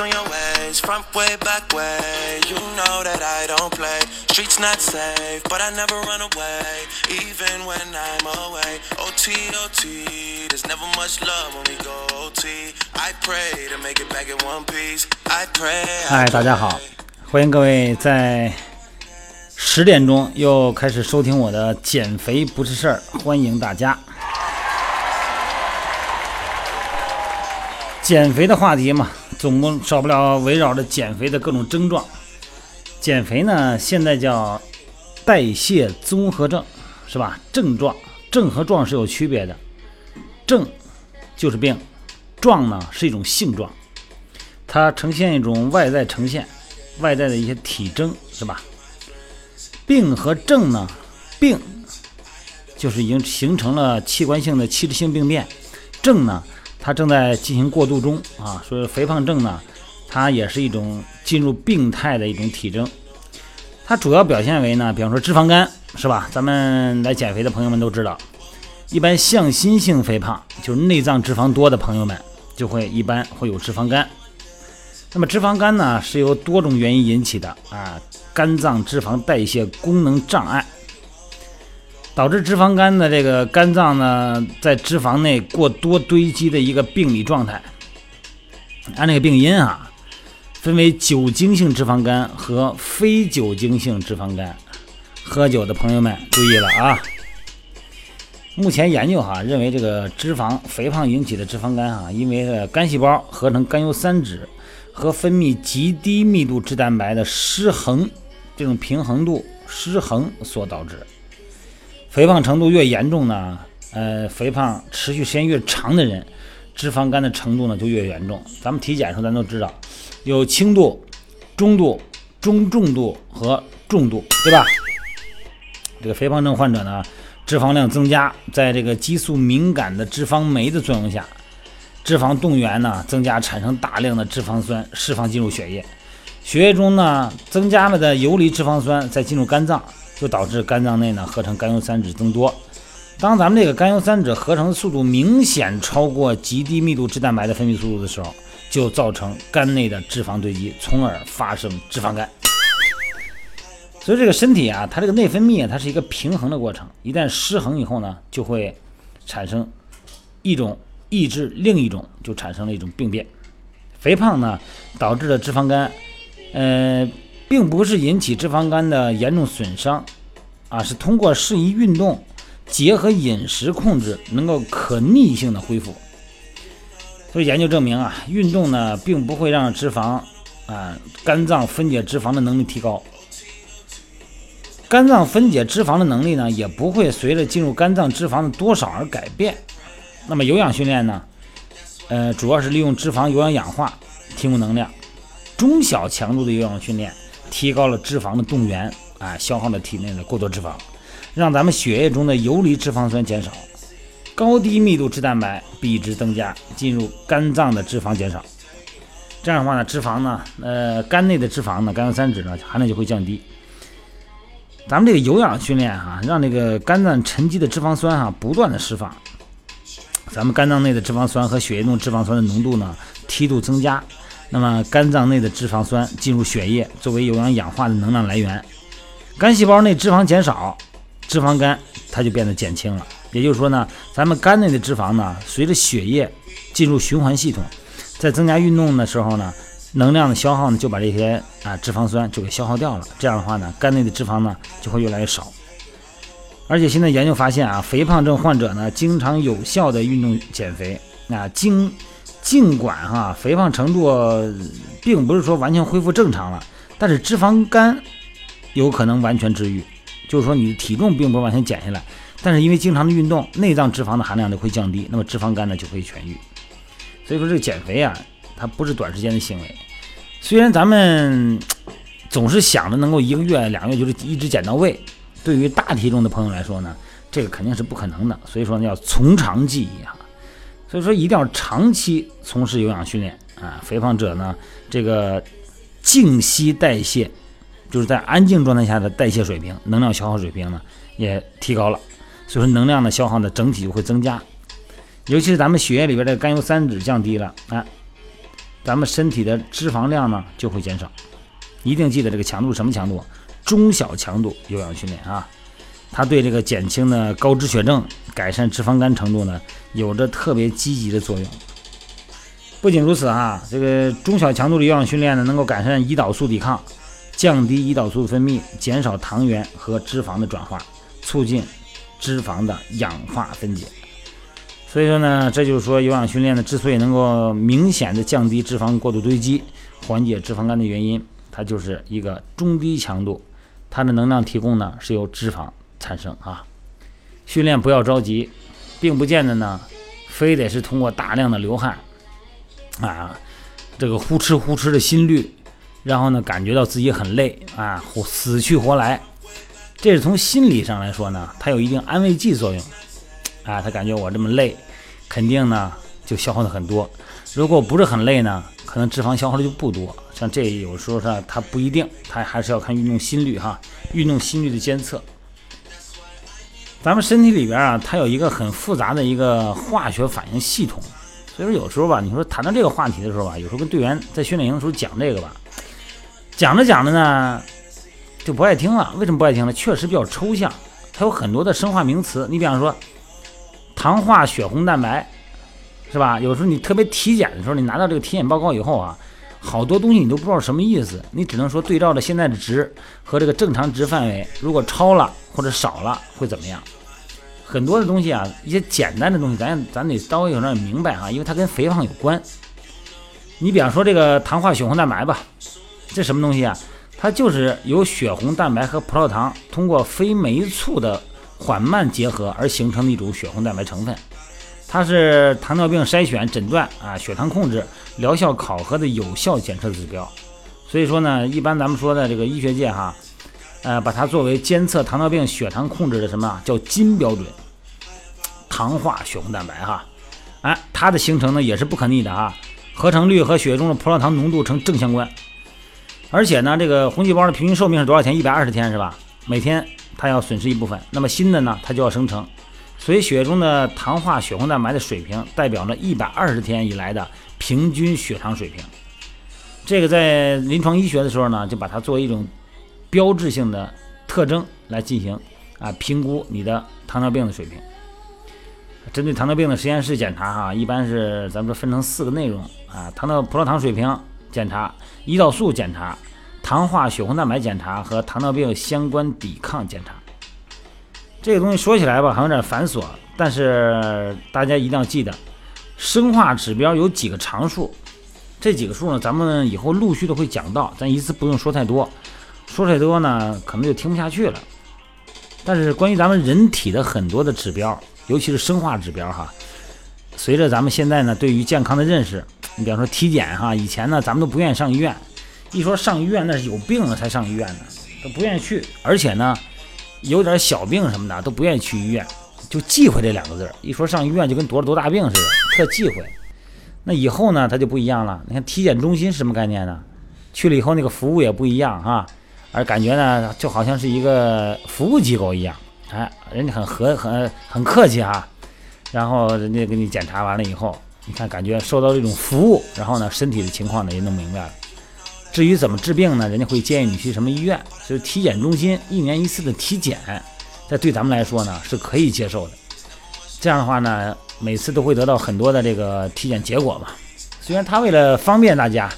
on your ways, front way, back way. You know that I don't play. Streets not safe, but I never run away, even when I'm away. OT, OT, there's never much love when we go OT. I pray to make it back in one piece. I pray. 嗨，大家好，欢迎各位在十点钟又开始收听我的减肥不是事儿，欢迎大家。减肥的话题嘛，总共少不了围绕着减肥的各种症状。减肥呢，现在叫代谢综合症，是吧？症状，症和状是有区别的。症就是病，状呢是一种性状，它呈现一种外在呈现，外在的一些体征，是吧？病和症呢，病就是已经形成了器官性的器质性病变，症呢。它正在进行过渡中啊，所以肥胖症呢，它也是一种进入病态的一种体征。它主要表现为呢，比方说脂肪肝，是吧？咱们来减肥的朋友们都知道，一般向心性肥胖，就是内脏脂肪多的朋友们，就会一般会有脂肪肝。那么脂肪肝呢，是由多种原因引起的啊，肝脏脂肪代谢功能障碍。导致脂肪肝的这个肝脏呢，在脂肪内过多堆积的一个病理状态。按这个病因啊，分为酒精性脂肪肝和非酒精性脂肪肝。喝酒的朋友们注意了啊！目前研究哈认为，这个脂肪肥胖引起的脂肪肝啊，因为肝细胞合成甘油三酯和分泌极低密度脂蛋白的失衡，这种平衡度失衡所导致。肥胖程度越严重呢，呃，肥胖持续时间越长的人，脂肪肝的程度呢就越严重。咱们体检时候咱都知道，有轻度、中度、中重度和重度，对吧？这个肥胖症患者呢，脂肪量增加，在这个激素敏感的脂肪酶的作用下，脂肪动员呢增加，产生大量的脂肪酸释放进入血液，血液中呢增加了的游离脂肪酸再进入肝脏。就导致肝脏内呢合成甘油三酯增多。当咱们这个甘油三酯合成速度明显超过极低密度脂蛋白的分泌速度的时候，就造成肝内的脂肪堆积，从而发生脂肪肝。所以这个身体啊，它这个内分泌啊，它是一个平衡的过程。一旦失衡以后呢，就会产生一种抑制另一种，就产生了一种病变。肥胖呢导致的脂肪肝，呃。并不是引起脂肪肝的严重损伤，啊，是通过适宜运动，结合饮食控制，能够可逆性的恢复。所以研究证明啊，运动呢，并不会让脂肪啊，肝脏分解脂肪的能力提高，肝脏分解脂肪的能力呢，也不会随着进入肝脏脂肪的多少而改变。那么有氧训练呢，呃，主要是利用脂肪有氧氧化提供能量，中小强度的有氧训练。提高了脂肪的动员，啊，消耗了体内的过多脂肪，让咱们血液中的游离脂肪酸减少，高低密度脂蛋白比值增加，进入肝脏的脂肪减少。这样的话呢，脂肪呢，呃，肝内的脂肪呢，甘油三酯呢含量就会降低。咱们这个有氧训练哈，让这个肝脏沉积的脂肪酸哈不断的释放，咱们肝脏内的脂肪酸和血液中脂肪酸的浓度呢梯度增加。那么肝脏内的脂肪酸进入血液，作为有氧氧化的能量来源，肝细胞内脂肪减少，脂肪肝它就变得减轻了。也就是说呢，咱们肝内的脂肪呢，随着血液进入循环系统，在增加运动的时候呢，能量的消耗呢，就把这些啊脂肪酸就给消耗掉了。这样的话呢，肝内的脂肪呢就会越来越少。而且现在研究发现啊，肥胖症患者呢，经常有效的运动减肥啊，经。尽管哈肥胖程度并不是说完全恢复正常了，但是脂肪肝有可能完全治愈，就是说你的体重并不是完全减下来，但是因为经常的运动，内脏脂肪的含量就会降低，那么脂肪肝呢就会痊愈。所以说这个减肥啊，它不是短时间的行为。虽然咱们总是想着能够一个月、两个月就是一直减到位，对于大体重的朋友来说呢，这个肯定是不可能的。所以说呢，要从长计议啊。所以说一定要长期从事有氧训练啊！肥胖者呢，这个静息代谢，就是在安静状态下的代谢水平、能量消耗水平呢也提高了，所以说能量的消耗呢整体就会增加，尤其是咱们血液里边的甘油三酯降低了啊，咱们身体的脂肪量呢就会减少。一定记得这个强度什么强度？中小强度有氧训练啊，它对这个减轻呢高脂血症、改善脂肪肝程度呢，有着特别积极的作用。不仅如此啊，这个中小强度的有氧训练呢，能够改善胰岛素抵抗，降低胰岛素分泌，减少糖原和脂肪的转化，促进脂肪的氧化分解。所以说呢，这就是说有氧训练呢，之所以能够明显的降低脂肪过度堆积，缓解脂肪肝的原因，它就是一个中低强度，它的能量提供呢是由脂肪产生啊。训练不要着急，并不见得呢，非得是通过大量的流汗。啊，这个呼哧呼哧的心率，然后呢，感觉到自己很累啊，活死去活来，这是从心理上来说呢，它有一定安慰剂作用啊。他感觉我这么累，肯定呢就消耗的很多。如果不是很累呢，可能脂肪消耗的就不多。像这有时候呢，它不一定，它还是要看运动心率哈，运动心率的监测。咱们身体里边啊，它有一个很复杂的一个化学反应系统。所以说有时候吧，你说谈到这个话题的时候吧，有时候跟队员在训练营的时候讲这个吧，讲着讲着呢，就不爱听了。为什么不爱听呢？确实比较抽象，它有很多的生化名词。你比方说，糖化血红蛋白，是吧？有时候你特别体检的时候，你拿到这个体检报告以后啊，好多东西你都不知道什么意思，你只能说对照着现在的值和这个正常值范围，如果超了或者少了会怎么样？很多的东西啊，一些简单的东西，咱咱得稍微有点明白啊，因为它跟肥胖有关。你比方说这个糖化血红蛋白吧，这什么东西啊？它就是由血红蛋白和葡萄糖通过非酶促的缓慢结合而形成的一种血红蛋白成分。它是糖尿病筛选、诊断啊、血糖控制、疗效考核的有效检测指标。所以说呢，一般咱们说的这个医学界哈。呃，把它作为监测糖尿病血糖控制的什么叫金标准？糖化血红蛋白哈，哎，它的形成呢也是不可逆的啊，合成率和血中的葡萄糖浓度成正相关。而且呢，这个红细胞的平均寿命是多少天？一百二十天是吧？每天它要损失一部分，那么新的呢，它就要生成。所以血液中的糖化血红蛋白的水平代表了一百二十天以来的平均血糖水平。这个在临床医学的时候呢，就把它作为一种。标志性的特征来进行啊评估你的糖尿病的水平。针对糖尿病的实验室检查哈，一般是咱们说分成四个内容啊：糖尿葡萄糖水平检查、胰岛素检查、糖化血红蛋白检查和糖尿病相关抵抗检查。这个东西说起来吧，还有点繁琐，但是大家一定要记得，生化指标有几个常数，这几个数呢，咱们以后陆续的会讲到，咱一次不用说太多。说太多呢，可能就听不下去了。但是关于咱们人体的很多的指标，尤其是生化指标哈，随着咱们现在呢对于健康的认识，你比方说体检哈，以前呢咱们都不愿意上医院，一说上医院那是有病了才上医院的，都不愿意去。而且呢，有点小病什么的都不愿意去医院，就忌讳这两个字儿。一说上医院就跟得了多大病似的，特忌讳。那以后呢，他就不一样了。你看体检中心是什么概念呢？去了以后那个服务也不一样哈。而感觉呢，就好像是一个服务机构一样，哎，人家很和很很客气哈，然后人家给你检查完了以后，你看感觉受到这种服务，然后呢，身体的情况呢也弄明白了。至于怎么治病呢，人家会建议你去什么医院，就是体检中心一年一次的体检，这对咱们来说呢是可以接受的。这样的话呢，每次都会得到很多的这个体检结果嘛。虽然他为了方便大家。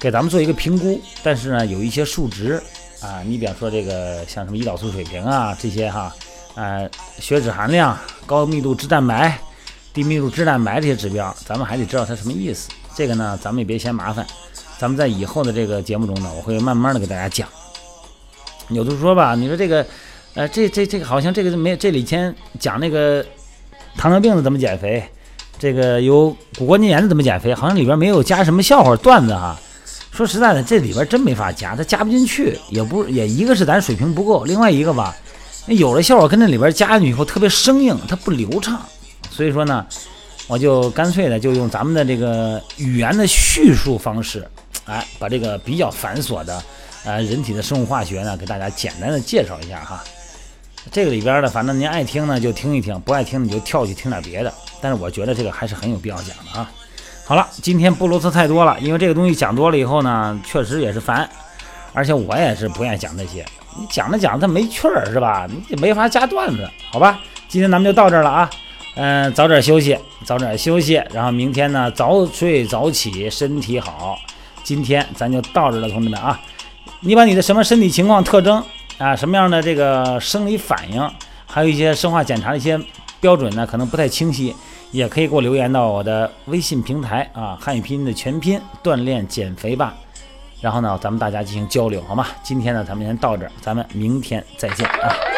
给咱们做一个评估，但是呢，有一些数值啊，你比方说这个像什么胰岛素水平啊这些哈，呃，血脂含量、高密度脂蛋白、低密度脂蛋白这些指标，咱们还得知道它什么意思。这个呢，咱们也别嫌麻烦，咱们在以后的这个节目中呢，我会慢慢的给大家讲。有的说吧，你说这个，呃，这这这个好像这个没这里先讲那个糖尿病的怎么减肥，这个有骨关节炎的怎么减肥，好像里边没有加什么笑话段子哈。说实在的，这里边真没法加，它加不进去，也不也一个是咱水平不够，另外一个吧，那有的笑话跟那里边加进去以后特别生硬，它不流畅，所以说呢，我就干脆的就用咱们的这个语言的叙述方式，哎，把这个比较繁琐的，呃，人体的生物化学呢，给大家简单的介绍一下哈。这个里边呢，反正您爱听呢就听一听，不爱听你就跳去听点别的。但是我觉得这个还是很有必要讲的啊。好了，今天布鲁斯太多了，因为这个东西讲多了以后呢，确实也是烦，而且我也是不愿意讲这些。你讲着讲着它没趣儿是吧？你也没法加段子，好吧？今天咱们就到这儿了啊。嗯，早点休息，早点休息，然后明天呢早睡早起，身体好。今天咱就到这了，同志们啊。你把你的什么身体情况特征啊，什么样的这个生理反应，还有一些生化检查的一些标准呢，可能不太清晰，也可以给我留言到我的微信平台啊，汉语拼音的全拼锻炼减肥吧。然后呢，咱们大家进行交流，好吗？今天呢，咱们先到这儿，咱们明天再见啊。